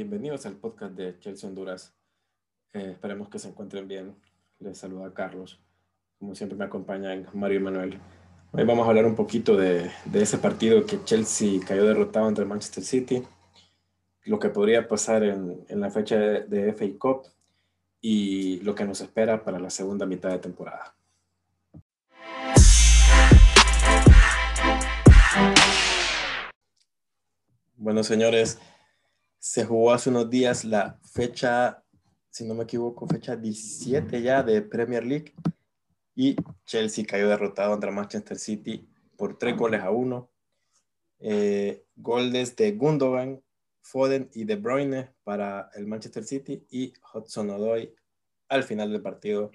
bienvenidos al podcast de Chelsea Honduras. Eh, esperemos que se encuentren bien. Les saluda Carlos. Como siempre me acompañan Mario y Manuel. Hoy vamos a hablar un poquito de, ese partido que Chelsea cayó derrotado ante Manchester City, lo que podría pasar en, en la fecha de, de FA Cup y lo que nos espera para la segunda mitad de temporada. Bueno, señores, se jugó hace unos días la fecha, si no me equivoco, fecha 17 ya de Premier League y Chelsea cayó derrotado contra Manchester City por tres goles a uno. Eh, goles de Gundogan, Foden y De Bruyne para el Manchester City y Hudson Odoi al final del partido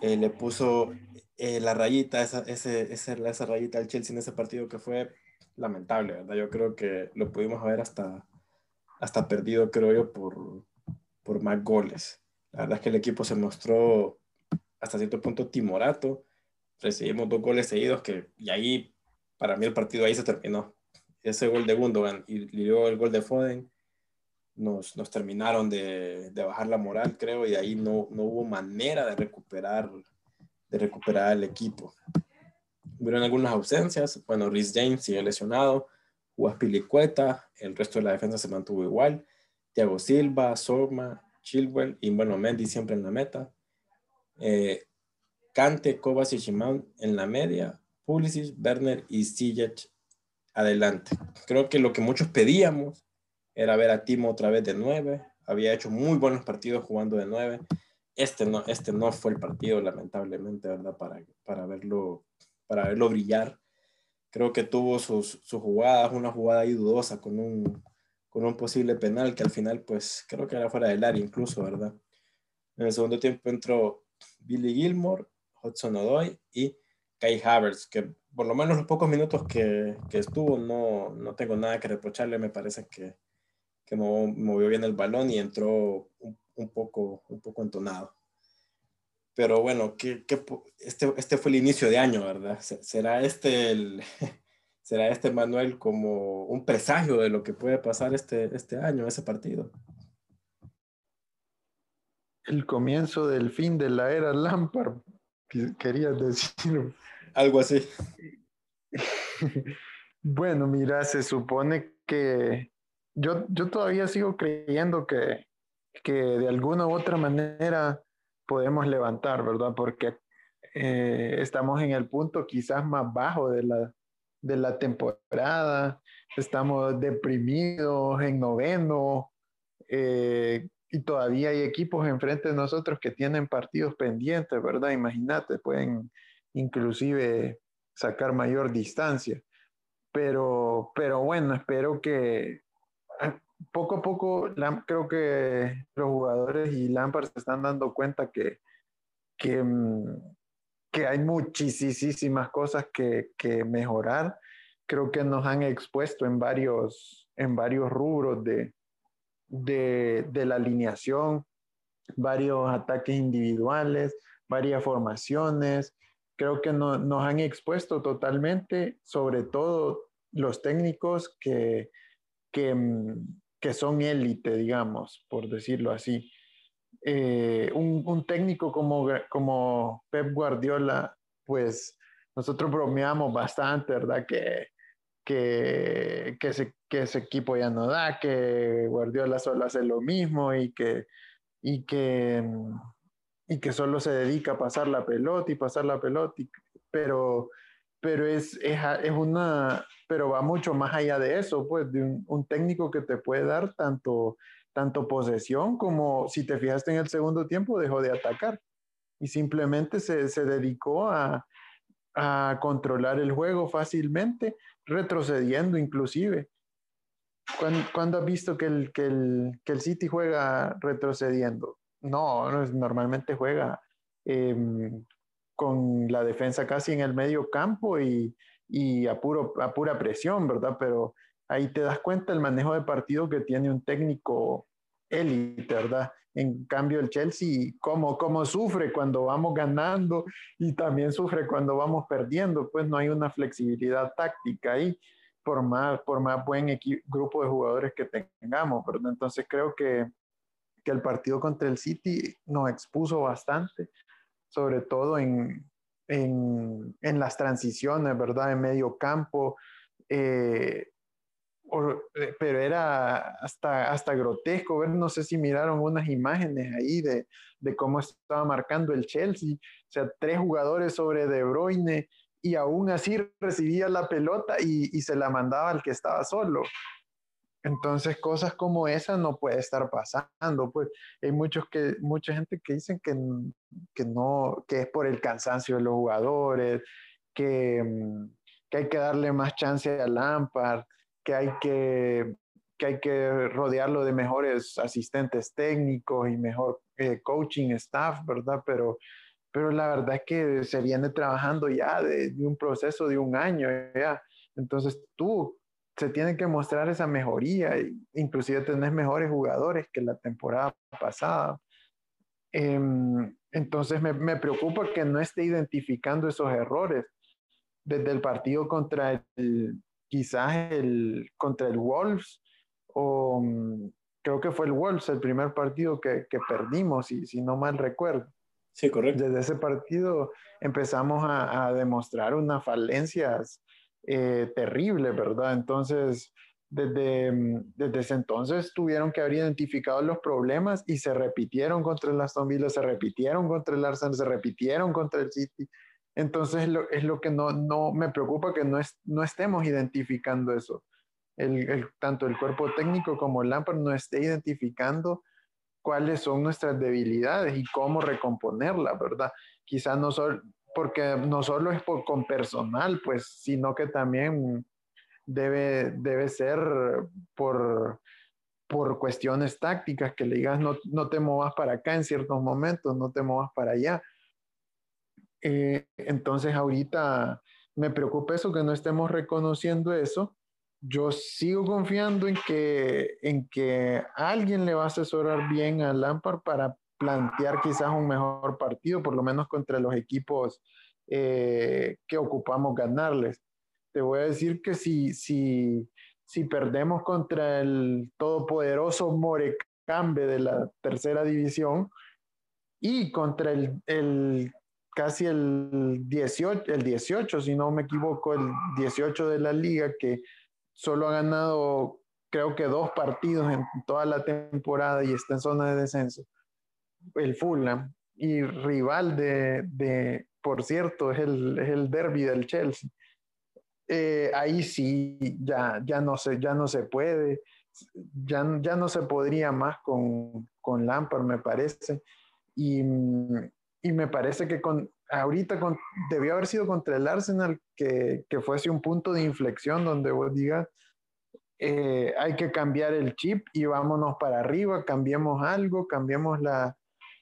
eh, le puso eh, la rayita, esa, ese, esa, esa rayita al Chelsea en ese partido que fue lamentable, ¿verdad? Yo creo que lo pudimos ver hasta, hasta perdido, creo yo, por, por más goles. La verdad es que el equipo se mostró hasta cierto punto timorato. Recibimos dos goles seguidos que, y ahí, para mí el partido ahí se terminó. Ese gol de Gundogan y, luego el gol de Foden nos, nos terminaron de, de, bajar la moral, creo, y ahí no, no hubo manera de recuperar, de recuperar el equipo. Hubieron algunas ausencias. Bueno, Rhys James sigue lesionado. Juan Pilicueta. El resto de la defensa se mantuvo igual. Thiago Silva, Sorma, Chilwell y bueno, Mendy siempre en la meta. Eh, Kante, Kovacic y Shimon en la media. Pulisic, Werner y Ziyech adelante. Creo que lo que muchos pedíamos era ver a Timo otra vez de nueve. Había hecho muy buenos partidos jugando de nueve. Este no, este no fue el partido, lamentablemente, ¿verdad? Para, para verlo para verlo brillar. Creo que tuvo sus, sus jugadas, una jugada ahí dudosa con un, con un posible penal que al final, pues creo que era fuera del área incluso, ¿verdad? En el segundo tiempo entró Billy Gilmore, Hudson Odoy y Kai Havertz, que por lo menos los pocos minutos que, que estuvo no, no, tengo nada que reprocharle, me parece que, que movió bien el balón y entró un, un, poco, un poco entonado. Pero bueno, ¿qué, qué, este, este fue el inicio de año, ¿verdad? ¿Será este, el, ¿Será este Manuel como un presagio de lo que puede pasar este, este año, ese partido? El comienzo del fin de la era Lampard, querías decir. Algo así. bueno, mira, se supone que yo, yo todavía sigo creyendo que, que de alguna u otra manera podemos levantar, ¿verdad? Porque eh, estamos en el punto quizás más bajo de la, de la temporada, estamos deprimidos en noveno eh, y todavía hay equipos enfrente de nosotros que tienen partidos pendientes, ¿verdad? Imagínate, pueden inclusive sacar mayor distancia. Pero, pero bueno, espero que poco a poco creo que los jugadores y Lampard se están dando cuenta que, que, mm, que hay muchísimas cosas que, que, mejorar. Creo que nos han expuesto en varios, en varios rubros de, de, de la alineación, varios ataques individuales, varias formaciones. Creo que no, nos han expuesto totalmente, sobre todo los técnicos que, que, mm, que son élite, digamos, por decirlo así. Eh, un, un, técnico como, como Pep Guardiola, pues nosotros bromeamos bastante, ¿verdad? Que, que, que, ese, que ese equipo ya no da, que Guardiola solo hace lo mismo y que, y que, y que solo se dedica a pasar la pelota y pasar la pelota, pero pero es, es, es, una, pero va mucho más allá de eso, pues, de un, técnico que te puede dar tanto, tanto posesión como, si te fijaste en el segundo tiempo, dejó de atacar y simplemente se, se dedicó a, a, controlar el juego fácilmente, retrocediendo inclusive. ¿Cuándo, ¿cuándo has visto que el, que, el, que el City juega retrocediendo? No, normalmente juega eh, con la defensa casi en el medio campo y, y a, puro, a pura presión, ¿verdad? Pero ahí te das cuenta el manejo de partido que tiene un técnico élite, ¿verdad? En cambio, el Chelsea, ¿cómo, cómo sufre cuando vamos ganando y también sufre cuando vamos perdiendo, pues no hay una flexibilidad táctica ahí. por más, por más buen grupo de jugadores que tengamos, ¿verdad? Entonces creo que, que el partido contra el City nos expuso bastante, sobre todo en, en, en las transiciones, ¿verdad? En medio campo. Eh, eh, pero era hasta, hasta grotesco ver, no sé si miraron unas imágenes ahí de, de cómo estaba marcando el Chelsea, o sea, tres jugadores sobre De Bruyne y aún así recibía la pelota y, y se la mandaba al que estaba solo. Entonces, cosas como esa no puede estar pasando. Pues hay muchos que, mucha gente que dicen que, que no, que es por el cansancio de los jugadores, que, mm, que hay que darle más chance a Lampard, que hay que, que hay que rodearlo de mejores asistentes técnicos y mejor eh, coaching staff, ¿verdad? Pero, pero la verdad es que se viene trabajando ya de, un proceso de un año. Entonces tú se tiene que mostrar esa mejoría, inclusive tenés mejores jugadores que la temporada pasada. Em, entonces me, me, preocupa que no esté identificando esos errores desde el partido contra el, quizás el, contra el Wolves, o mm, creo que fue el Wolves el primer partido que, que perdimos, si, si no mal recuerdo. Sí, correcto. Desde ese partido empezamos a, a demostrar unas falencias eh, terribles, ¿verdad? Entonces, desde, mm, desde ese entonces tuvieron que haber identificado los problemas y se repitieron contra el Aston Villa, se repitieron contra el Arsenal, se repitieron contra el City. Entonces lo, es lo que no, no me preocupa que no, es, no estemos identificando eso. El, el, tanto el cuerpo técnico como el Lampard no esté identificando cuáles son nuestras debilidades y cómo recomponerlas, ¿verdad? Quizás no solo, porque no solo es por, con personal, pues, sino que también debe, debe ser por, por cuestiones tácticas, que le digas no, no te movas para acá en ciertos momentos, no te movas para allá. Eh, entonces ahorita me preocupa eso, que no estemos reconociendo eso. Yo sigo confiando en que, en que alguien le va a asesorar bien a Lampard para plantear quizás un mejor partido, por lo menos contra los equipos eh, que ocupamos ganarles. Te voy a decir que si, si, si perdemos contra el todopoderoso Morecambe de la tercera división y contra el, el casi el 18, el 18, si no me equivoco, el 18 de la liga, que solo ha ganado creo que dos partidos en toda la temporada y está en zona de descenso, el Fulham, y rival de, de por cierto, es el, es el derby del Chelsea. Eh, ahí sí, ya, ya, no se, ya no se puede, ya, ya no se podría más con, con Lampard, me parece. Y, y me parece que con, ahorita debió haber sido contra el Arsenal que, que fuese un punto de inflexión donde vos digas, eh, hay que cambiar el chip y vámonos para arriba, cambiemos algo, cambiemos la,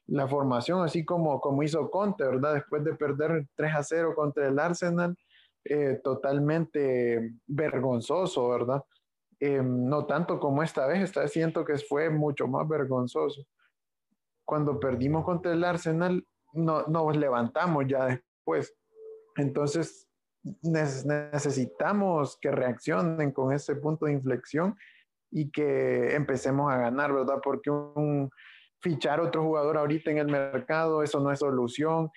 la, formación, así como, como hizo Conte, ¿verdad? Después de perder 3 a 0 contra el Arsenal, eh, totalmente vergonzoso, ¿verdad? Eh, no tanto como esta vez, esta vez siento que fue mucho más vergonzoso. Cuando perdimos contra el Arsenal, no, nos levantamos ya después. Entonces, necesitamos que reaccionen con ese punto de inflexión y que empecemos a ganar, ¿verdad? Porque un, fichar otro jugador ahorita en el mercado, eso no es solución.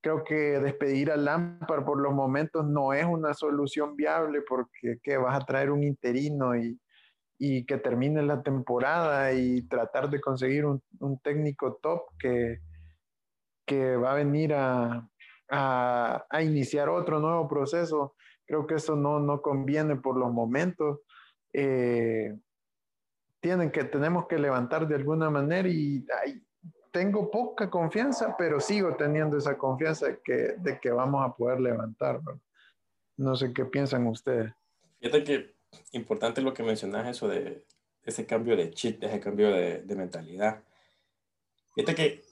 Creo que despedir a Lampard por los momentos no es una solución viable porque ¿qué? vas a traer un interino y, y que termine la temporada y tratar de conseguir un, técnico top que, que va a venir a, a, a, iniciar otro nuevo proceso. Creo que eso no, no conviene por los momentos. Eh, tienen que, tenemos que levantar de alguna manera y ay, tengo poca confianza, pero sigo teniendo esa confianza de que, de que vamos a poder levantar. ¿no? no sé qué piensan ustedes. Fíjate que importante lo que mencionas, eso de ese cambio de chip, ese cambio de, de mentalidad. Fíjate que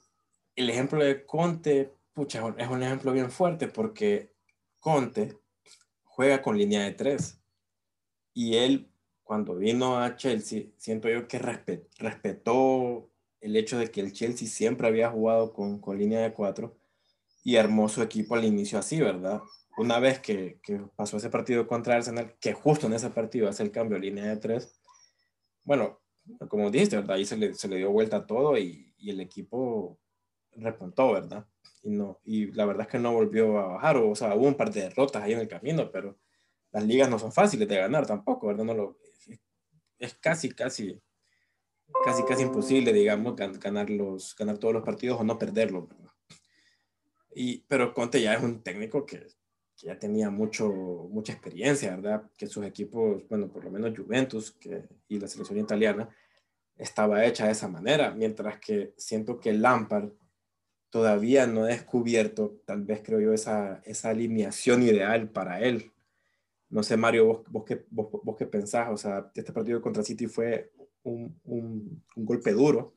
el ejemplo de Conte, pucha, es un ejemplo bien fuerte porque Conte juega con línea de tres. Y él, cuando vino a Chelsea, siento yo que respetó el hecho de que el Chelsea siempre había jugado con, con línea de cuatro y armó su equipo al inicio así, ¿verdad? una vez que, que, pasó ese partido contra Arsenal, que justo en ese partido hace el cambio a línea de tres, bueno, como dijiste, ¿verdad? Ahí se le, se le dio vuelta a todo y, y, el equipo repuntó, ¿verdad? Y, no, y la verdad es que no volvió a bajar, o, sea, hubo un par de derrotas ahí en el camino, pero las ligas no son fáciles de ganar tampoco, ¿verdad? No lo, es casi, casi, casi, casi imposible, digamos, ganar, los, ganar todos los partidos o no perderlos. Y, pero Conte ya es un técnico que, que, ya tenía mucho, mucha experiencia, ¿verdad? Que sus equipos, bueno, por lo menos Juventus que, y la selección italiana, estaba hecha de esa manera, mientras que siento que Lampard todavía no ha descubierto, tal vez creo yo, esa, esa alineación ideal para él. No sé, Mario, vos, vos, qué, vos, vos qué pensás, o sea, este partido contra City fue un, un, un golpe duro,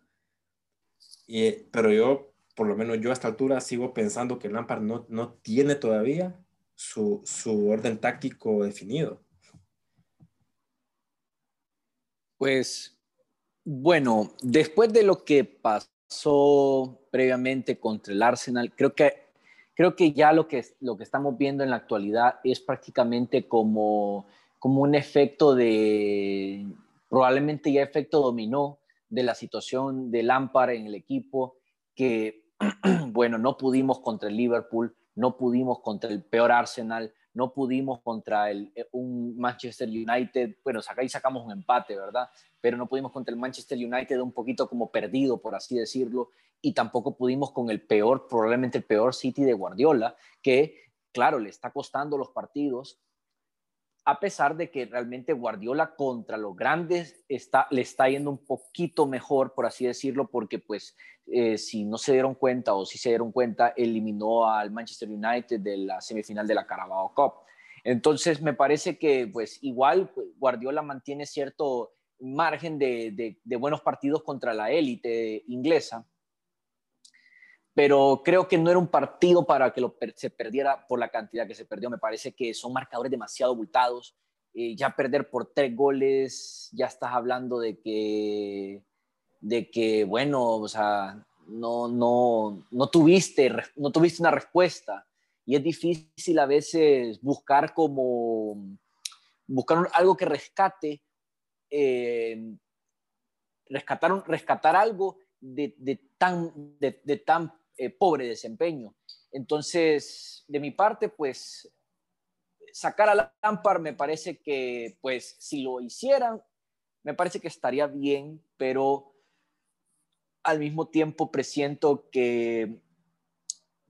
y, pero yo por lo menos yo a esta altura sigo pensando que Lampard no, no tiene todavía su, su orden táctico definido. Pues bueno, después de lo que pasó previamente contra el Arsenal, creo que, creo que ya lo que, lo que estamos viendo en la actualidad es prácticamente como, como un efecto de, probablemente ya efecto dominó de la situación de Lampard en el equipo, que bueno, no pudimos contra el Liverpool, no pudimos contra el peor Arsenal, no pudimos contra el, eh, un Manchester United, bueno, ahí sacamos un empate, ¿verdad? Pero no pudimos contra el Manchester United un poquito como perdido, por así decirlo, y tampoco pudimos con el peor, probablemente el peor City de Guardiola, que, claro, le está costando los partidos, a pesar de que realmente Guardiola contra los grandes está, le está yendo un poquito mejor, por así decirlo, porque pues eh, si no se dieron cuenta o si se dieron cuenta, eliminó al Manchester United de la semifinal de la Carabao Cup. Entonces me parece que pues igual pues, Guardiola mantiene cierto margen de, de buenos partidos contra la élite inglesa, pero creo que no era un partido para que lo se perdiera por la cantidad que se perdió. Me parece que son marcadores demasiado abultados. Eh, ya perder por tres goles, ya estás hablando de que, de que bueno, o sea, no, no, no, tuviste, no tuviste una respuesta. Y es difícil a veces buscar como, buscar algo que rescate, eh, rescatar, rescatar algo de, de tan, de, de tan eh, pobre desempeño. Entonces, de mi parte, pues sacar a Lampard me parece que, pues, si lo hicieran, me parece que estaría bien, pero al mismo tiempo presiento que,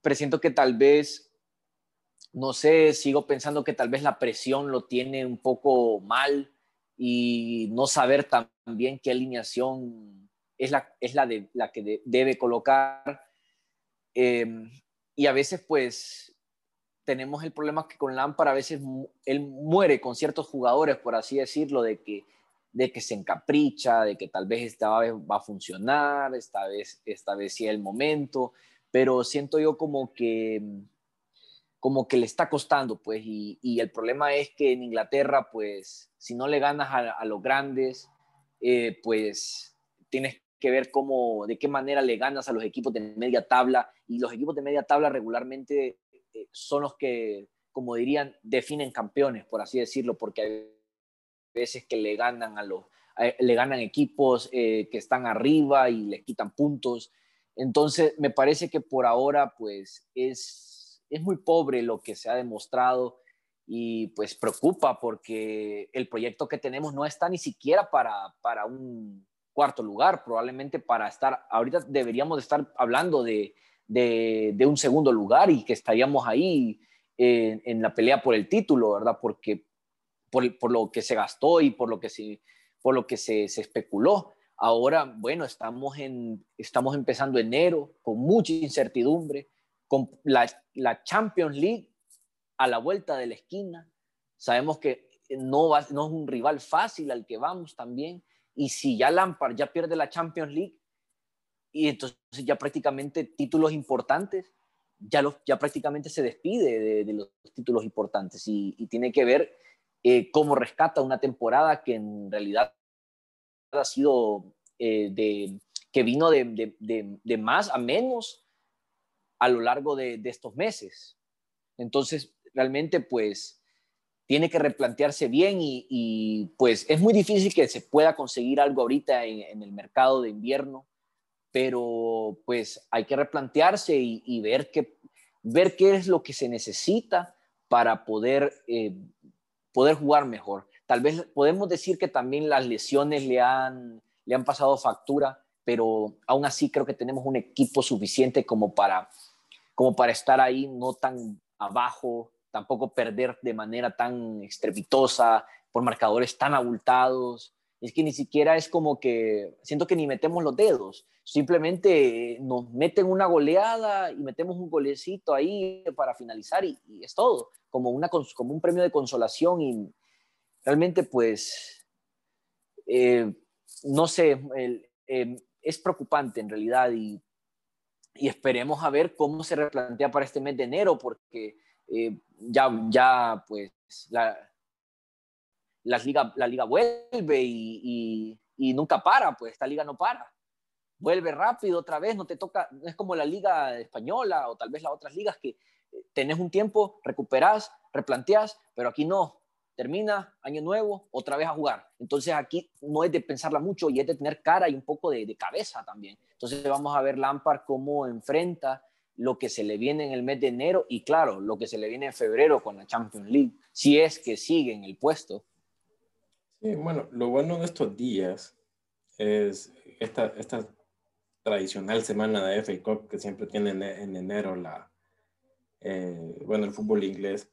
presiento que tal vez, no sé, sigo pensando que tal vez la presión lo tiene un poco mal y no saber también qué alineación es la, es la, de, la que debe colocar Em, y a veces, pues, tenemos el problema que con Lampard a veces él muere con ciertos jugadores, por así decirlo, de que, de que se encapricha, de que tal vez esta vez va a funcionar, esta vez, esta vez sí es el momento, pero siento yo como que como que le está costando, pues, y, y el problema es que en Inglaterra, pues, si no le ganas a, a los grandes, eh, pues tienes que ver cómo, de qué manera le ganas a los equipos de media tabla y los equipos de media tabla regularmente eh, son los que, como dirían, definen campeones, por así decirlo, porque hay veces que le ganan a los, le ganan equipos eh, que están arriba y le quitan puntos. Entonces, me parece que por ahora, pues, es, es muy pobre lo que se ha demostrado y pues preocupa porque el proyecto que tenemos no está ni siquiera para, para un cuarto lugar, probablemente para estar, ahorita deberíamos estar hablando de, de, un segundo lugar y que estaríamos ahí en, la pelea por el título, ¿verdad? Porque por, por, lo que se gastó y por lo que se, por lo que se, se especuló. Ahora, bueno, estamos, en, estamos empezando enero con mucha incertidumbre, con la, la Champions League a la vuelta de la esquina. Sabemos que no, va, no es un rival fácil al que vamos también. Y si ya Lampard ya pierde la Champions League, y entonces ya prácticamente títulos importantes, ya, los, ya prácticamente se despide de, los títulos importantes y, tiene que ver eh, cómo rescata una temporada que en realidad ha sido eh, de, que vino de, de, de, más a menos a lo largo de, estos meses. Entonces, realmente pues tiene que replantearse bien y, pues es muy difícil que se pueda conseguir algo ahorita en, el mercado de invierno, pero pues hay que replantearse y, ver, qué, ver qué es lo que se necesita para poder, eh, poder jugar mejor. Tal vez podemos decir que también las lesiones le han, le han pasado factura, pero aún así creo que tenemos un equipo suficiente como para, como para estar ahí, no tan abajo tampoco perder de manera tan estrepitosa, por marcadores tan abultados. Es que ni siquiera es como que, siento que ni metemos los dedos, simplemente nos meten una goleada y metemos un golecito ahí para finalizar y, es todo, como, una, como un premio de consolación y realmente pues, eh, no sé, em, es preocupante en realidad y, y esperemos a ver cómo se replantea para este mes de enero porque eh, ya, ya pues la, liga, la liga vuelve y, nunca para, pues esta liga no para. Vuelve rápido otra vez, no te toca, no es como la liga española o tal vez las otras ligas que eh, tenés un tiempo, recuperás, replanteás, pero aquí no. Termina, año nuevo, otra vez a jugar. Entonces aquí no es de pensarla mucho y es de tener cara y un poco de, de cabeza también. Entonces vamos a ver Lampard cómo enfrenta lo que se le viene en el mes de enero y claro, lo que se le viene en febrero con la Champions League, si es que sigue en el puesto. Sí, bueno, lo bueno de estos días es esta, esta tradicional semana de FA Cup que siempre tiene en, enero la, eh, bueno, el fútbol inglés,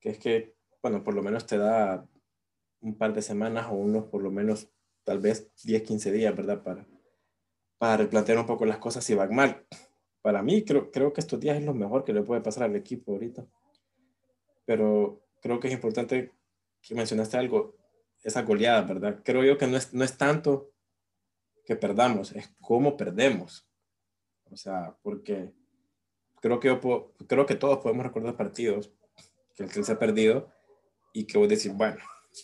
que es que, bueno, por lo menos te da un par de semanas o unos, por lo menos, tal vez 10, 15 días, ¿verdad? Para, para replantear un poco las cosas si van mal para mí creo, creo que estos días es lo mejor que le puede pasar al equipo ahorita. Pero creo que es importante que mencionaste algo, esa goleada, ¿verdad? Creo yo que no es, no es tanto que perdamos, es cómo perdemos. O sea, porque creo que, yo creo que todos podemos recordar partidos que el se ha perdido y que vos decís, bueno,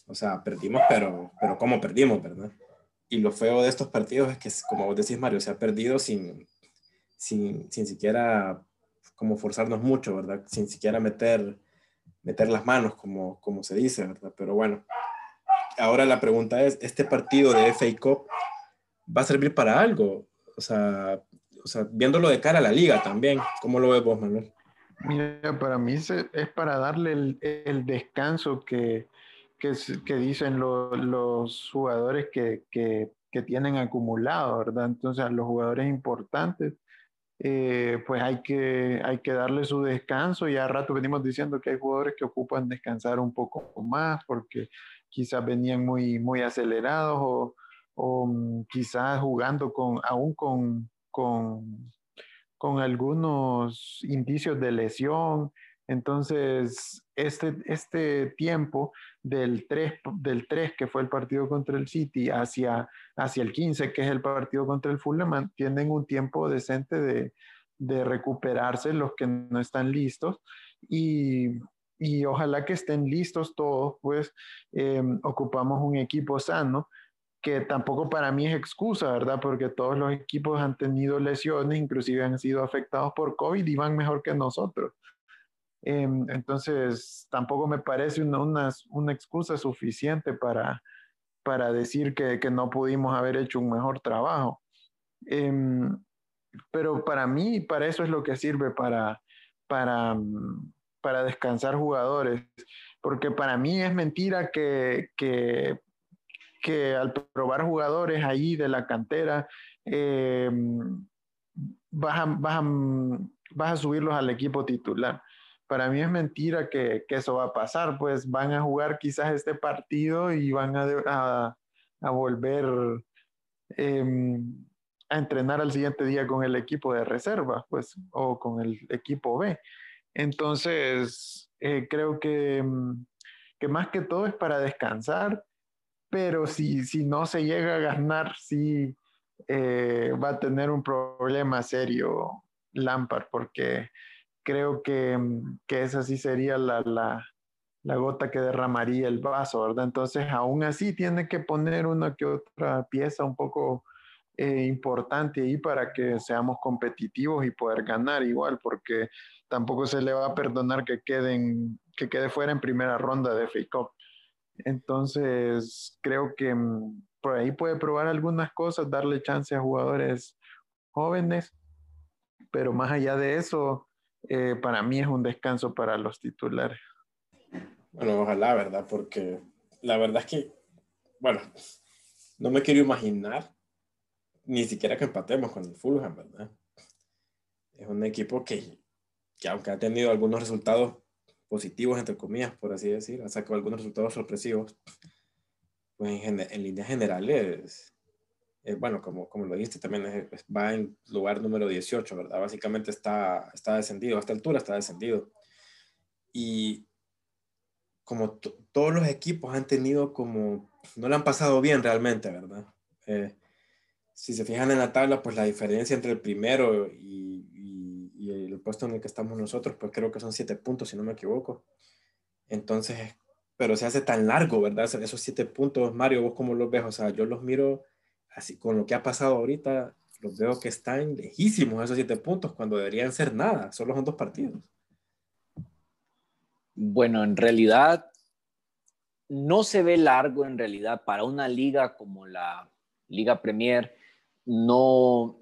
o sea, perdimos, pero, pero ¿cómo perdimos, verdad? Y lo feo de estos partidos es que, como vos decís, Mario, se ha perdido sin, sin, sin siquiera como forzarnos mucho, ¿verdad? Sin siquiera meter, meter las manos, como, como se dice, ¿verdad? Pero bueno, ahora la pregunta es, ¿este partido de FA Cup va a servir para algo? O sea, o sea viéndolo de cara a la liga también, ¿cómo lo ves vos, Manuel? Mira, para mí es, para darle el, descanso que, que, dicen los jugadores que, que, que, tienen acumulado, ¿verdad? Entonces, a los jugadores importantes eh, pues hay que, hay que darle su descanso. Ya a rato venimos diciendo que hay jugadores que ocupan descansar un poco más porque quizás venían muy, muy acelerados o, o mm, quizás jugando con, aún con, con, con algunos indicios de lesión. Entonces, este, este tiempo del 3, del 3, que fue el partido contra el City, hacia, hacia el 15, que es el partido contra el Fulham, tienen un tiempo decente de, de recuperarse los que no están listos y, y ojalá que estén listos todos, pues em, ocupamos un equipo sano que tampoco para mí es excusa, ¿verdad? Porque todos los equipos han tenido lesiones, inclusive han sido afectados por COVID y van mejor que nosotros. Em, entonces, tampoco me parece una, una, excusa suficiente para, para decir que, que, no pudimos haber hecho un mejor trabajo. Em, pero para mí, para eso es lo que sirve para, para, para descansar jugadores. Porque para mí es mentira que, que, que al probar jugadores ahí de la cantera, em, vas, a, vas, vas a subirlos al equipo titular para mí es mentira que, que, eso va a pasar, pues van a jugar quizás este partido y van a, a, volver em, a entrenar al siguiente día con el equipo de reserva, pues, o con el equipo B. Entonces, eh, creo que, em, que, más que todo es para descansar, pero si, si no se llega a ganar, sí eh, va a tener un problema serio Lampard, porque creo que, mm, que esa sí sería la, la, la, gota que derramaría el vaso, ¿verdad? Entonces, aún así tiene que poner una que otra pieza un poco eh, importante ahí para que seamos competitivos y poder ganar igual, porque tampoco se le va a perdonar que, queden, que quede fuera en primera ronda de FA Cup. Entonces, creo que mm, por ahí puede probar algunas cosas, darle chance a jugadores jóvenes, pero más allá de eso, eh, para mí es un descanso para los titulares. Bueno, ojalá, ¿verdad? Porque la verdad es que, bueno, no me quiero imaginar ni siquiera que empatemos con el Fulham, ¿verdad? Es un equipo que, que aunque ha tenido algunos resultados positivos, entre comillas, por así decir, ha sacado algunos resultados sorpresivos, pues en, en líneas generales, eh, bueno, como, como lo dijiste, también va en lugar número 18, ¿verdad? Básicamente está, está descendido, a esta altura está descendido. Y como todos los equipos han tenido como, no le han pasado bien realmente, ¿verdad? Eh, si se fijan en la tabla, pues la diferencia entre el primero y, y, el puesto en el que estamos nosotros, pues creo que son siete puntos, si no me equivoco. Entonces, pero se hace tan largo, ¿verdad? Esos siete puntos, Mario, ¿vos cómo los ves? O sea, yo los miro así con lo que ha pasado ahorita, los veo que están lejísimos esos siete puntos cuando deberían ser nada, solo son dos partidos. Bueno, en realidad no se ve largo en realidad para una liga como la Liga Premier. No,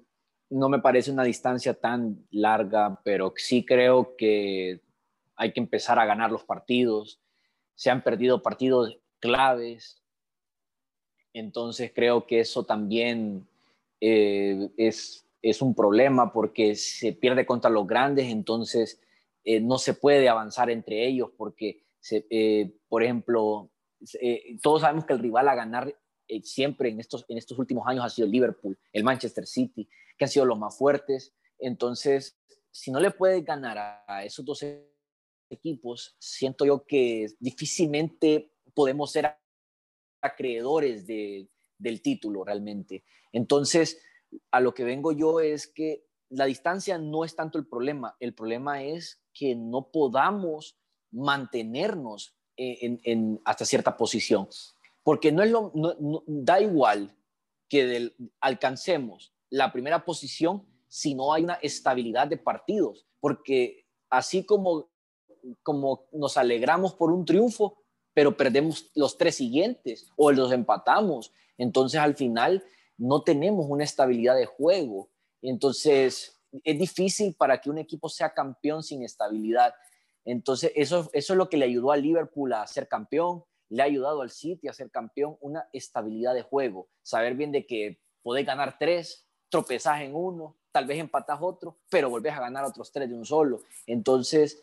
no me parece una distancia tan larga, pero sí creo que hay que empezar a ganar los partidos. Se han perdido partidos claves, entonces creo que eso también eh, es, es un problema porque se pierde contra los grandes, entonces eh, no se puede avanzar entre ellos porque, eh, por ejemplo, eh, todos sabemos que el rival a ganar siempre en estos, en estos últimos años ha sido el Liverpool, el Manchester City, que han sido los más fuertes. Entonces, si no le puedes ganar a esos dos equipos, siento yo que difícilmente podemos ser acreedores de, del título realmente. Entonces, a lo que vengo yo es que la distancia no es tanto el problema, el problema es que no podamos mantenernos en, hasta cierta posición, porque no es lo, da igual que alcancemos la primera posición si no hay una estabilidad de partidos, porque así como, como nos alegramos por un triunfo, pero perdemos los tres siguientes o los empatamos, entonces al final no tenemos una estabilidad de juego entonces, es difícil para que un equipo sea campeón sin estabilidad. Entonces, eso, eso es lo que le ayudó al Liverpool a ser campeón, le ha ayudado al City a ser campeón, una estabilidad de juego, saber bien de que podés ganar tres, tropezás en uno, tal vez empatás otro, pero volvés a ganar otros tres de un solo. Entonces,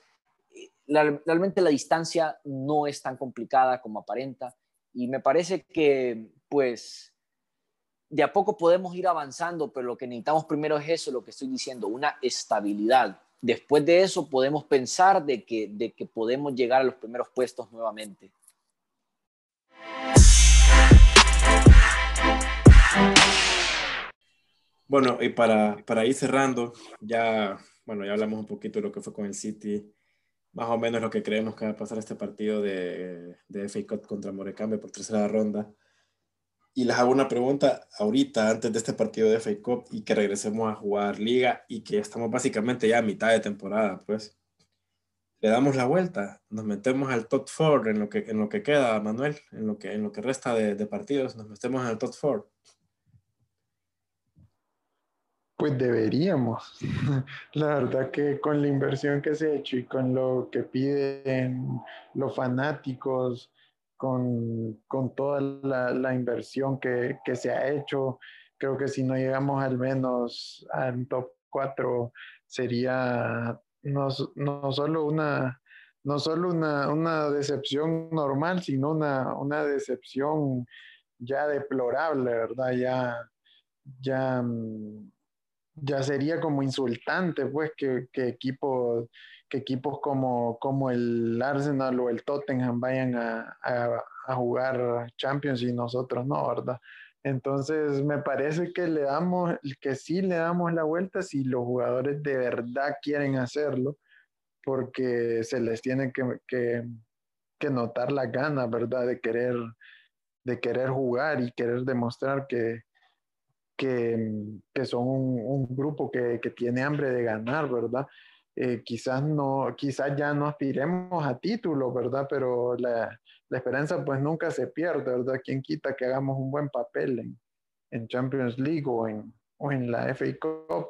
eh, realmente la distancia no es tan complicada como aparenta y me parece que, pues, de a poco podemos ir avanzando, pero lo que necesitamos primero es eso, lo que estoy diciendo, una estabilidad. Después de eso podemos pensar de que, de que podemos llegar a los primeros puestos nuevamente. Bueno, y para, para ir cerrando, ya, bueno, ya hablamos un poquito de lo que fue con el City, más o menos lo que creemos que va a pasar este partido de, de FA Cup contra Morecambe por tercera ronda. Y les hago una pregunta ahorita, antes de este partido de FA Cup y que regresemos a jugar liga y que estamos básicamente ya a mitad de temporada, pues. Le damos la vuelta, nos metemos al top 4 en lo que, en lo que queda, Manuel, en lo que, en lo que resta de, partidos, nos metemos el top 4. Pues deberíamos. La verdad que con la inversión que se ha hecho y con lo que piden los fanáticos, con, con toda la, la inversión que, que, se ha hecho. Creo que si no llegamos al menos al top 4 sería no, no solo una no solo una, una decepción normal, sino una, una decepción ya deplorable, ¿verdad? Ya, ya, ya sería como insultante, pues, que, que equipos que equipos como, como el Arsenal o el Tottenham vayan a, a, jugar Champions y nosotros no, ¿verdad? Entonces me parece que le damos, que sí le damos la vuelta si los jugadores de verdad quieren hacerlo, porque se les tiene que, que, que notar la gana, ¿verdad? De querer, de querer jugar y querer demostrar que, que, que son un, un grupo que, que, tiene hambre de ganar, ¿verdad? eh, quizás, no, quizás ya no aspiremos a título, ¿verdad? Pero la, la, esperanza pues nunca se pierde, ¿verdad? ¿Quién quita que hagamos un buen papel en, en Champions League o en, o en la FA Cup?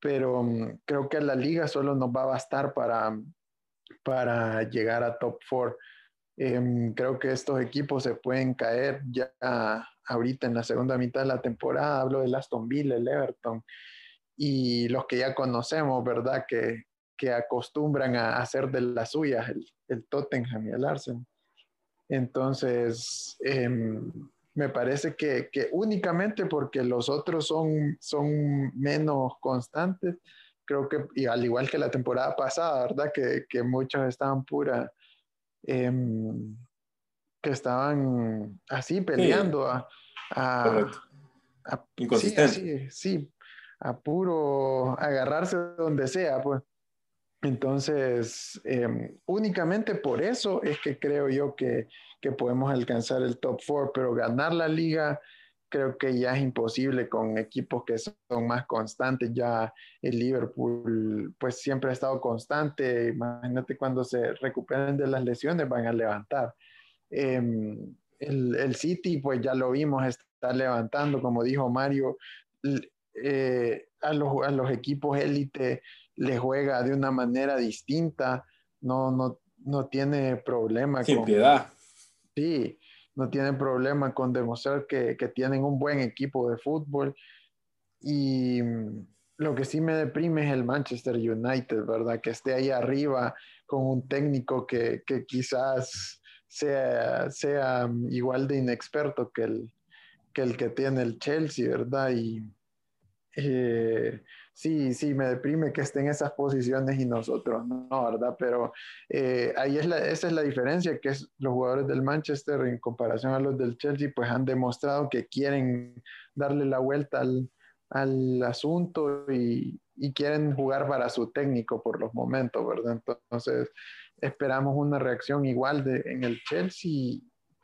Pero um, creo que la liga solo nos va a bastar para, para llegar a top 4. Em, creo que estos equipos se pueden caer ya ahorita en la segunda mitad de la temporada. Hablo del Aston Villa, el Everton y los que ya conocemos, ¿verdad? Que, que acostumbran a hacer de las suyas el, el Tottenham y el Arsenal. Entonces, em, me parece que, que, únicamente porque los otros son, son menos constantes, creo que, y al igual que la temporada pasada, ¿verdad? Que, que muchos estaban pura, em, que estaban así peleando a, a, sí, sí, a puro agarrarse donde sea, pues. Entonces, em, únicamente por eso es que creo yo que, que, podemos alcanzar el top four, pero ganar la liga creo que ya es imposible con equipos que son más constantes. Ya el Liverpool, pues siempre ha estado constante. Imagínate cuando se recuperen de las lesiones, van a levantar. Em, el, el, City, pues ya lo vimos, está levantando, como dijo Mario. Eh, a, los, a, los, equipos élite le juega de una manera distinta, no, no, no tiene problema. Sin con, piedad. Sí, no tiene problema con demostrar que, que, tienen un buen equipo de fútbol. Y mm, lo que sí me deprime es el Manchester United, ¿verdad? Que esté ahí arriba con un técnico que, que quizás sea, sea igual de inexperto que el, que el que tiene el Chelsea, ¿verdad? Y, eh, sí, sí, me deprime que estén en esas posiciones y nosotros no, ¿verdad? Pero eh, ahí es la, esa es la diferencia, que es los jugadores del Manchester en comparación a los del Chelsea, pues han demostrado que quieren darle la vuelta al, al asunto y, y, quieren jugar para su técnico por los momentos, ¿verdad? Entonces, esperamos una reacción igual de, en el Chelsea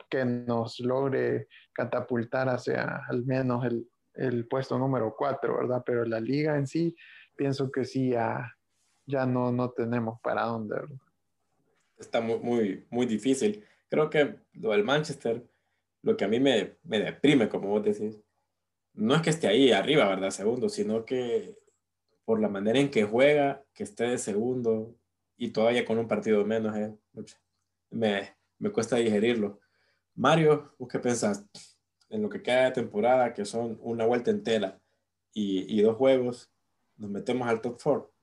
que nos logre catapultar hacia al menos el, el puesto número 4, ¿verdad? Pero la liga en sí, pienso que sí, ya, ya no, no tenemos para dónde. Está muy, muy, muy difícil. Creo que lo del Manchester, lo que a mí me, me deprime, como vos decís, no es que esté ahí arriba, ¿verdad? Segundo, sino que por la manera en que juega, que esté de segundo y todavía con un partido menos, eh, me, me cuesta digerirlo. Mario, ¿vos qué pensás? en lo que queda de temporada, que son una vuelta entera y, y dos juegos, nos metemos al top four.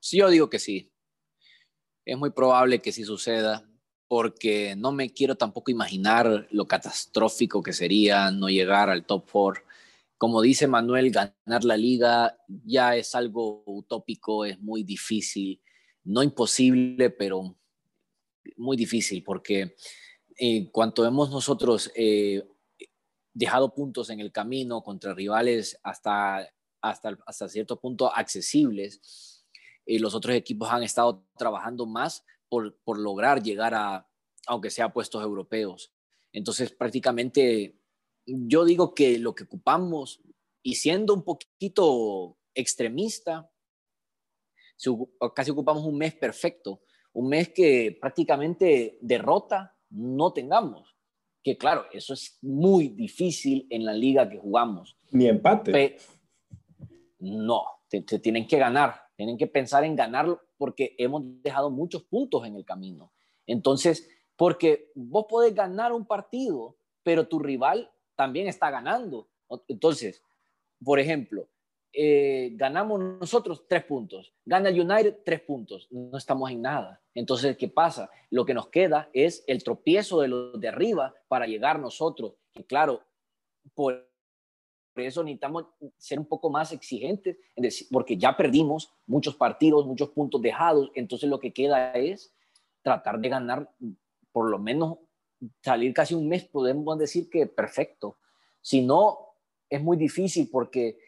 Sí, yo digo que sí. Es muy probable que sí suceda, porque no me quiero tampoco imaginar lo catastrófico que sería no llegar al top four. Como dice Manuel, ganar la liga ya es algo utópico, es muy difícil, no imposible, pero muy difícil, porque en cuanto hemos nosotros eh, dejado puntos en el camino contra rivales hasta, hasta, hasta cierto punto accesibles, eh, los otros equipos han estado trabajando más por, por lograr llegar a, aunque sea puestos europeos. Entonces, prácticamente, yo digo que lo que ocupamos, y siendo un poquito extremista, casi ocupamos un mes perfecto, un mes que prácticamente derrota no tengamos. Que claro, eso es muy difícil en la liga que jugamos. Ni empate. no, te, tienen que ganar, tienen que pensar en ganarlo porque hemos dejado muchos puntos en el camino. Entonces, porque vos podés ganar un partido, pero tu rival también está ganando. Entonces, por ejemplo, eh, ganamos nosotros tres puntos, gana el United tres puntos, no estamos en nada. Entonces, ¿qué pasa? Lo que nos queda es el tropiezo de los de arriba para llegar nosotros. Y claro, por eso necesitamos ser un poco más exigentes, porque ya perdimos muchos partidos, muchos puntos dejados, entonces lo que queda es tratar de ganar, por lo menos salir casi un mes, podemos decir que perfecto. Si no, es muy difícil porque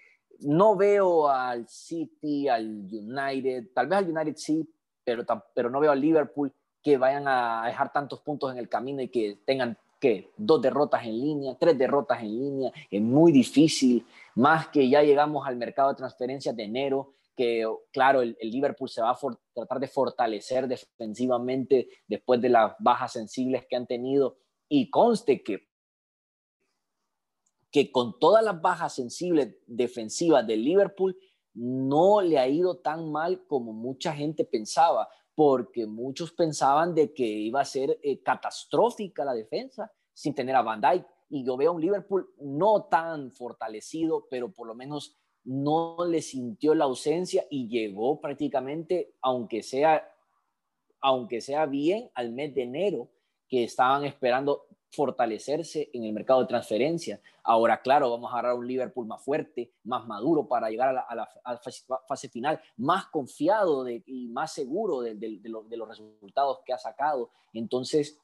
no veo al City, al United, tal vez al United sí, pero, pero no veo al Liverpool que vayan a dejar tantos puntos en el camino y que tengan que dos derrotas en línea, tres derrotas en línea, es muy difícil, más que ya llegamos al mercado de transferencias de enero, que claro, el, Liverpool se va a tratar de fortalecer defensivamente después de las bajas sensibles que han tenido y conste que que con todas las bajas sensibles defensivas del Liverpool no le ha ido tan mal como mucha gente pensaba, porque muchos pensaban de que iba a ser eh, catastrófica la defensa sin tener a Van Dijk. Y yo veo a un Liverpool no tan fortalecido, pero por lo menos no le sintió la ausencia y llegó prácticamente, aunque sea, aunque sea bien, al mes de enero, que estaban esperando fortalecerse en el mercado de transferencia. Ahora, claro, vamos a agarrar un Liverpool más fuerte, más maduro para llegar a la, fase, final, más confiado y más seguro de, los resultados que ha sacado. Entonces,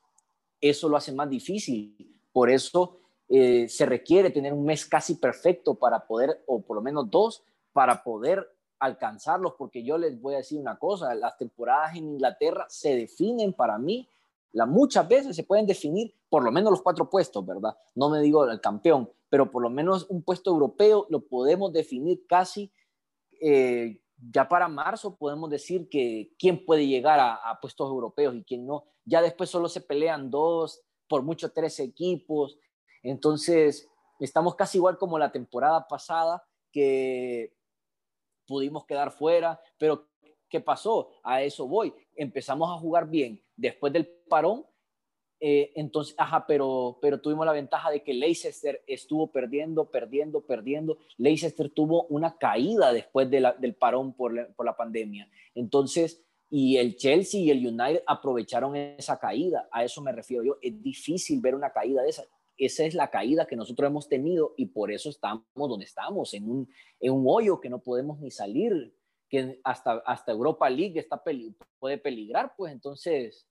eso lo hace más difícil. Por eso eh, se requiere tener un mes casi perfecto para poder, o por lo menos dos, para poder alcanzarlos, porque yo les voy a decir una cosa, las temporadas en Inglaterra se definen para mí la, muchas veces se pueden definir por lo menos los cuatro puestos, ¿verdad? No me digo el campeón, pero por lo menos un puesto europeo lo podemos definir casi, eh, ya para marzo podemos decir que quién puede llegar a, puestos europeos y quién no. Ya después solo se pelean dos, por mucho tres equipos. Entonces, estamos casi igual como la temporada pasada, que pudimos quedar fuera, pero ¿qué pasó? A eso voy. Empezamos a jugar bien después del parón, eh, entonces, ajá, pero, pero tuvimos la ventaja de que Leicester estuvo perdiendo, perdiendo, perdiendo. Leicester tuvo una caída después del parón por la, por la pandemia. Entonces, y el Chelsea y el United aprovecharon esa caída. A eso me refiero yo. Es difícil ver una caída de esa. Esa es la caída que nosotros hemos tenido y por eso estamos donde estamos, en un, en un hoyo que no podemos ni salir, que hasta, hasta Europa League está puede peligrar, pues entonces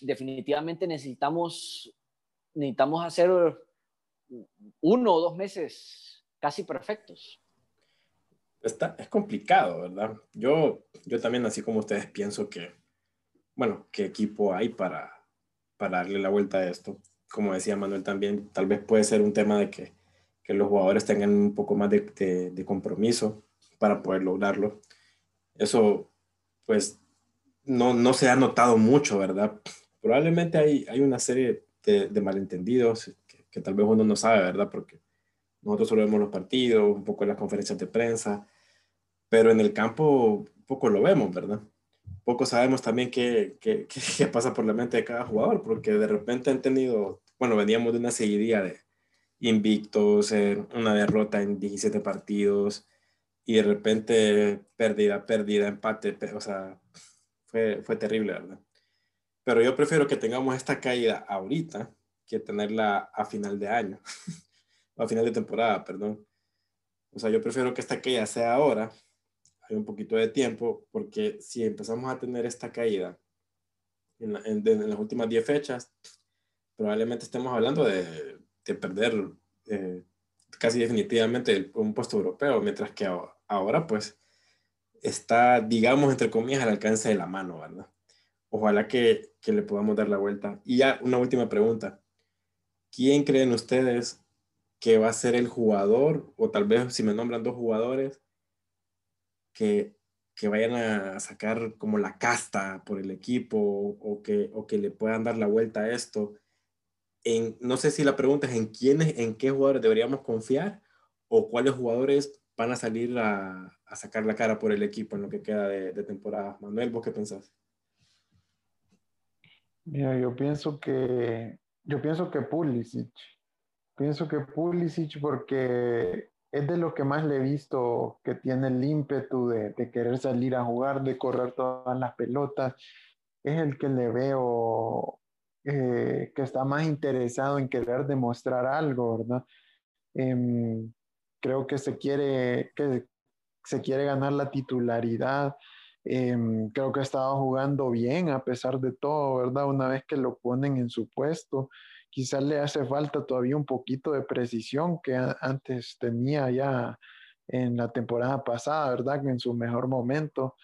definitivamente necesitamos, necesitamos hacer uno o dos meses casi perfectos. Está, es complicado, ¿verdad? Yo, yo también, así como ustedes, pienso que, bueno, ¿qué equipo hay para, para darle la vuelta a esto? Como decía Manuel también, tal vez puede ser un tema de que, que los jugadores tengan un poco más de, de, de compromiso para poder lograrlo. Eso, pues, no, no se ha notado mucho, ¿verdad? probablemente hay, hay una serie de, malentendidos que, tal vez uno no sabe, ¿verdad? Porque nosotros solo vemos los partidos, un poco las conferencias de prensa, pero en el campo poco lo vemos, ¿verdad? Poco sabemos también qué, qué, qué pasa por la mente de cada jugador, porque de repente han tenido, bueno, veníamos de una seguidilla de invictos, una derrota en 17 partidos, y de repente pérdida, pérdida, empate, o sea, fue, fue terrible, ¿verdad? Pero yo prefiero que tengamos esta caída ahorita que tenerla a final de año, a final de temporada, perdón. O sea, yo prefiero que esta caída sea ahora, hay un poquito de tiempo, porque si empezamos a tener esta caída en, las últimas 10 fechas, probablemente estemos hablando de, perder eh, casi definitivamente un puesto europeo, mientras que ahora pues está, digamos, entre comillas, al alcance de la mano, ¿verdad? ojalá que, que, le podamos dar la vuelta. Y ya una última pregunta. ¿Quién creen ustedes que va a ser el jugador, o tal vez si me nombran dos jugadores, que, que vayan a sacar como la casta por el equipo o que, o que le puedan dar la vuelta a esto? En, no sé si la pregunta es en quiénes, en qué jugadores deberíamos confiar o cuáles jugadores van a salir a, sacar la cara por el equipo en lo que queda de, de temporada. Manuel, ¿vos qué pensás? Mira, yo pienso que, yo pienso que Pulisic. Pienso que Pulisic porque es de lo que más le he visto que tiene el ímpetu de, querer salir a jugar, de correr todas las pelotas. Es el que le veo eh, que está más interesado en querer demostrar algo, ¿verdad? Em, creo que se quiere, que se quiere ganar la titularidad Em, creo que ha estado jugando bien a pesar de todo, ¿verdad? Una vez que lo ponen en su puesto, quizás le hace falta todavía un poquito de precisión que antes tenía ya en la temporada pasada, ¿verdad? En su mejor momento.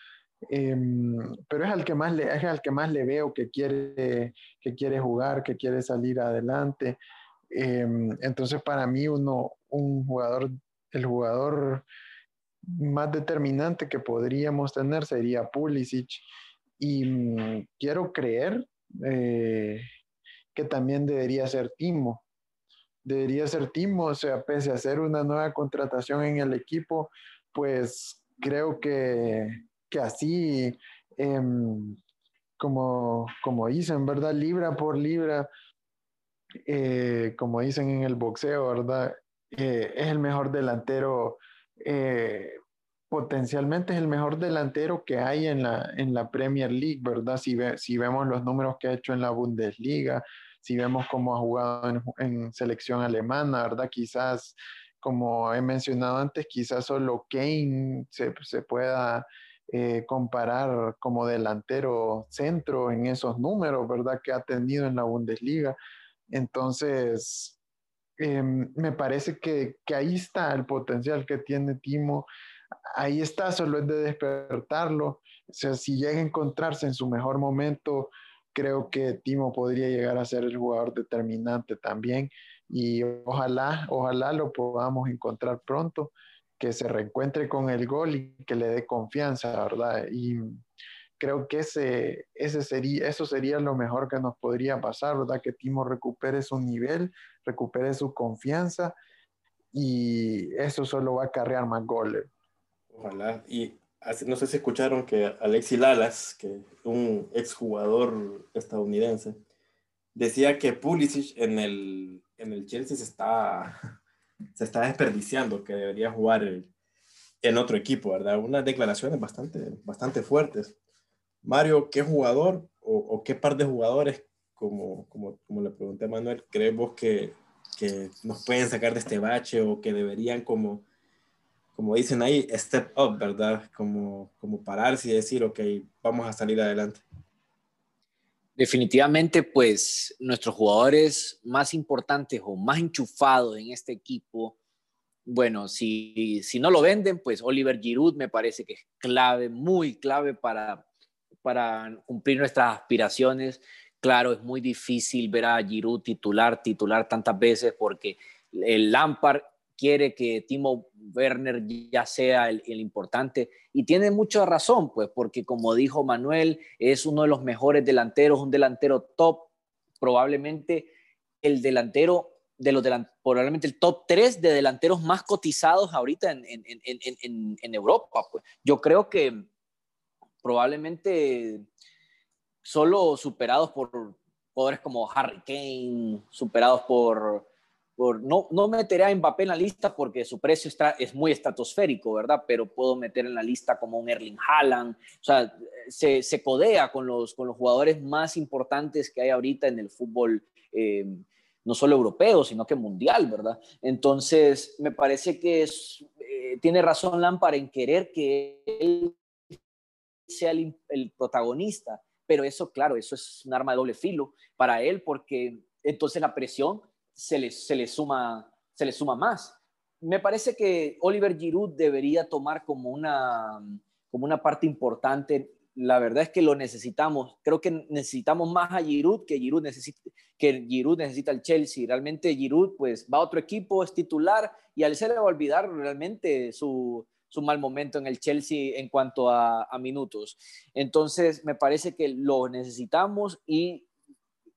Em, pero es al que más le, es al que más le veo que quiere, que quiere jugar, que quiere salir adelante. Em, entonces, para mí, uno, un jugador, el jugador más determinante que podríamos tener sería Pulisic. Y mm, quiero creer eh, que también debería ser Timo. Debería ser Timo, o sea, pese a hacer una nueva contratación en el equipo, pues creo que, que así, em, como, como dicen, ¿verdad? Libra por libra, eh, como dicen en el boxeo, ¿verdad? Eh, es el mejor delantero, eh, potencialmente es el mejor delantero que hay en la, en la Premier League, ¿verdad? Si, si vemos los números que ha hecho en la Bundesliga, si vemos cómo ha jugado en, selección alemana, ¿verdad? Quizás, como he mencionado antes, quizás solo Kane se, se pueda eh, comparar como delantero centro en esos números, ¿verdad? Que ha tenido en la Bundesliga. Entonces, em, me parece que, ahí está el potencial que tiene Timo. Ahí está, solo es de despertarlo. Si llega a encontrarse en su mejor momento, creo que Timo podría llegar a ser el jugador determinante también. Y ojalá, ojalá lo podamos encontrar pronto, que se reencuentre con el gol y que le dé confianza, ¿verdad? Y creo que ese, ese sería, eso sería lo mejor que nos podría pasar, ¿verdad? Que Timo recupere su nivel, recupere su confianza y eso solo va a acarrear más goles. Ojalá. Y no sé si escucharon que Alexi Lalas, que un exjugador estadounidense, decía que Pulisic en el, en el Chelsea se está, se está desperdiciando, que debería jugar en otro equipo, ¿verdad? Unas declaraciones bastante, bastante fuertes. Mario, ¿qué jugador o, qué par de jugadores, como, como, como, le pregunté a Manuel, crees vos que, que, nos pueden sacar de este bache o que deberían, como, como dicen ahí, step up, ¿verdad? Como, como pararse y decir, ok, vamos a salir adelante. Definitivamente, pues nuestros jugadores más importantes o más enchufados en este equipo, bueno, si, si no lo venden, pues Oliver Giroud me parece que es clave, muy clave para, para cumplir nuestras aspiraciones. Claro, es muy difícil ver a Giroud titular, titular tantas veces porque el Lampard quiere que Timo Werner ya sea el, importante y tiene mucha razón, pues, porque como dijo Manuel, es uno de los mejores delanteros, un delantero top, probablemente el delantero de los probablemente el top 3 de delanteros más cotizados ahorita en, en, en, en Europa. Pues. Yo creo que probablemente solo superados por jugadores como Harry Kane, superados por, no, no meteré a Mbappé en la lista porque su precio está, es muy estratosférico, ¿verdad? Pero puedo meter en la lista como un Erling Haaland, o sea, se, se codea con los, con los jugadores más importantes que hay ahorita en el fútbol. Eh, no solo europeo, sino que mundial, ¿verdad? Entonces, me parece que es, eh, tiene razón Lampard en querer que él sea el, protagonista, pero eso, claro, eso es un arma de doble filo para él porque entonces la presión se le, se le, suma, se le suma más. Me parece que Oliver Giroud debería tomar como una, como una parte importante. La verdad es que lo necesitamos. Creo que necesitamos más a Giroud que Giroud necesita, que Giroud necesita el Chelsea. Realmente Giroud pues va a otro equipo, es titular y al le va a olvidar realmente su, su mal momento en el Chelsea en cuanto a, minutos. Entonces, me parece que lo necesitamos y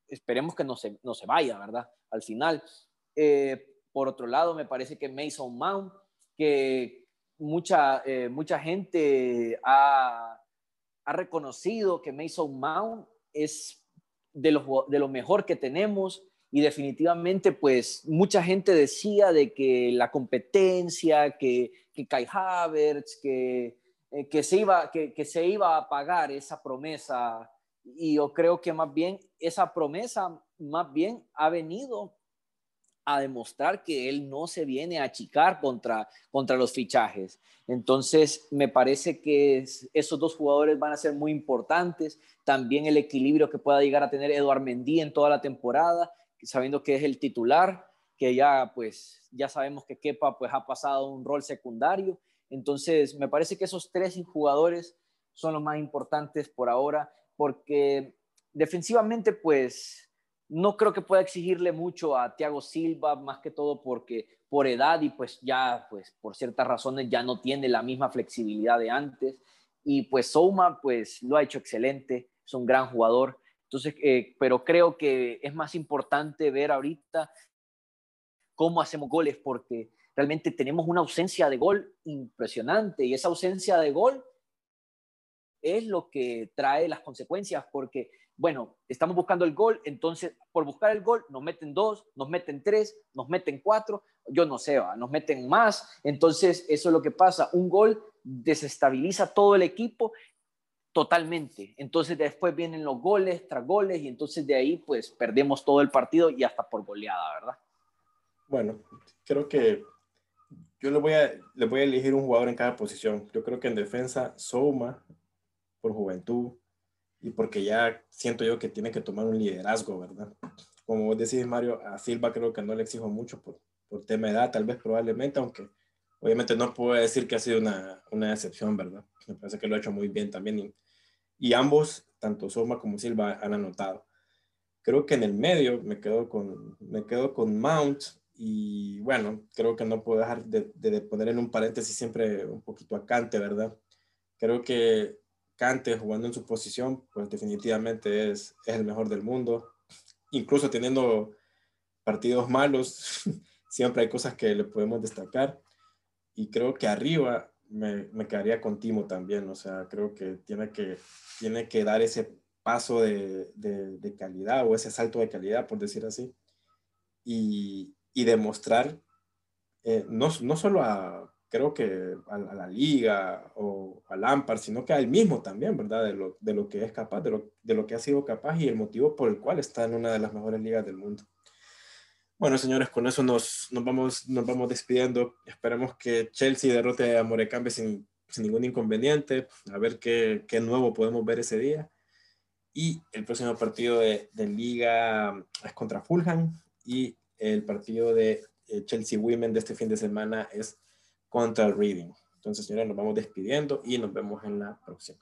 esperemos que no se, no se vaya, ¿verdad? Al final. Eh, por otro lado, me parece que Mason Mount, que mucha, eh, mucha gente ha, ha, reconocido que Mason Mount es de lo, de lo mejor que tenemos y definitivamente pues mucha gente decía de que la competencia, que, que Kai Havertz, que, eh, que, se iba, que, que, se iba a pagar esa promesa y yo creo que más bien esa promesa más bien ha venido a demostrar que él no se viene a achicar contra, contra los fichajes. Entonces, me parece que esos dos jugadores van a ser muy importantes. También el equilibrio que pueda llegar a tener Eduard Mendy en toda la temporada sabiendo que es el titular, que ya pues ya sabemos que Kepa pues ha pasado un rol secundario. Entonces, me parece que esos tres jugadores son los más importantes por ahora, porque defensivamente pues no creo que pueda exigirle mucho a Thiago Silva, más que todo porque por edad y pues ya, pues por ciertas razones ya no tiene la misma flexibilidad de antes. Y pues Souma, pues lo ha hecho excelente, es un gran jugador. Entonces, eh, pero creo que es más importante ver ahorita cómo hacemos goles, porque realmente tenemos una ausencia de gol impresionante y esa ausencia de gol es lo que trae las consecuencias, porque bueno, estamos buscando el gol, entonces por buscar el gol nos meten dos, nos meten tres, nos meten cuatro, yo no sé, nos meten más, entonces eso es lo que pasa, un gol desestabiliza todo el equipo totalmente, entonces después vienen los goles tras goles y entonces de ahí pues perdemos todo el partido y hasta por goleada, ¿verdad? Bueno, creo que yo le voy a, le voy a elegir un jugador en cada posición. Yo creo que en defensa, Souma, por juventud, y porque ya siento yo que tiene que tomar un liderazgo, ¿verdad? Como vos decís, Mario, a Silva creo que no le exijo mucho por, por tema de edad, tal vez probablemente, aunque obviamente no puedo decir que ha sido una, una excepción, ¿verdad? Me parece que lo ha hecho muy bien también. Y, y ambos, tanto Soma como Silva, han anotado. Creo que en el medio me quedo con, me quedo con Mount y bueno, creo que no puedo dejar de, de poner en un paréntesis siempre un poquito a Cante, ¿verdad? Creo que Cante jugando en su posición, pues definitivamente es, es el mejor del mundo. Incluso teniendo partidos malos, siempre hay cosas que le podemos destacar. Y creo que arriba me, me, quedaría con Timo también. O sea, creo que tiene que, tiene que dar ese paso de, de, de calidad o ese salto de calidad, por decir así. Y, y demostrar, eh, no, no solo a, creo que a, la liga o al Lampard, sino que a él mismo también, ¿verdad? De lo, de lo que es capaz, de lo, de lo que ha sido capaz y el motivo por el cual está en una de las mejores ligas del mundo. Bueno, señores, con eso nos, nos, vamos, nos vamos despidiendo. Esperemos que Chelsea derrote a Morecambe sin, sin ningún inconveniente, a ver qué, qué, nuevo podemos ver ese día. Y el próximo partido de, de liga es contra Fulham y el partido de eh, Chelsea Women de este fin de semana es contra el reading. Entonces, señores, nos vamos despidiendo y nos vemos en la próxima.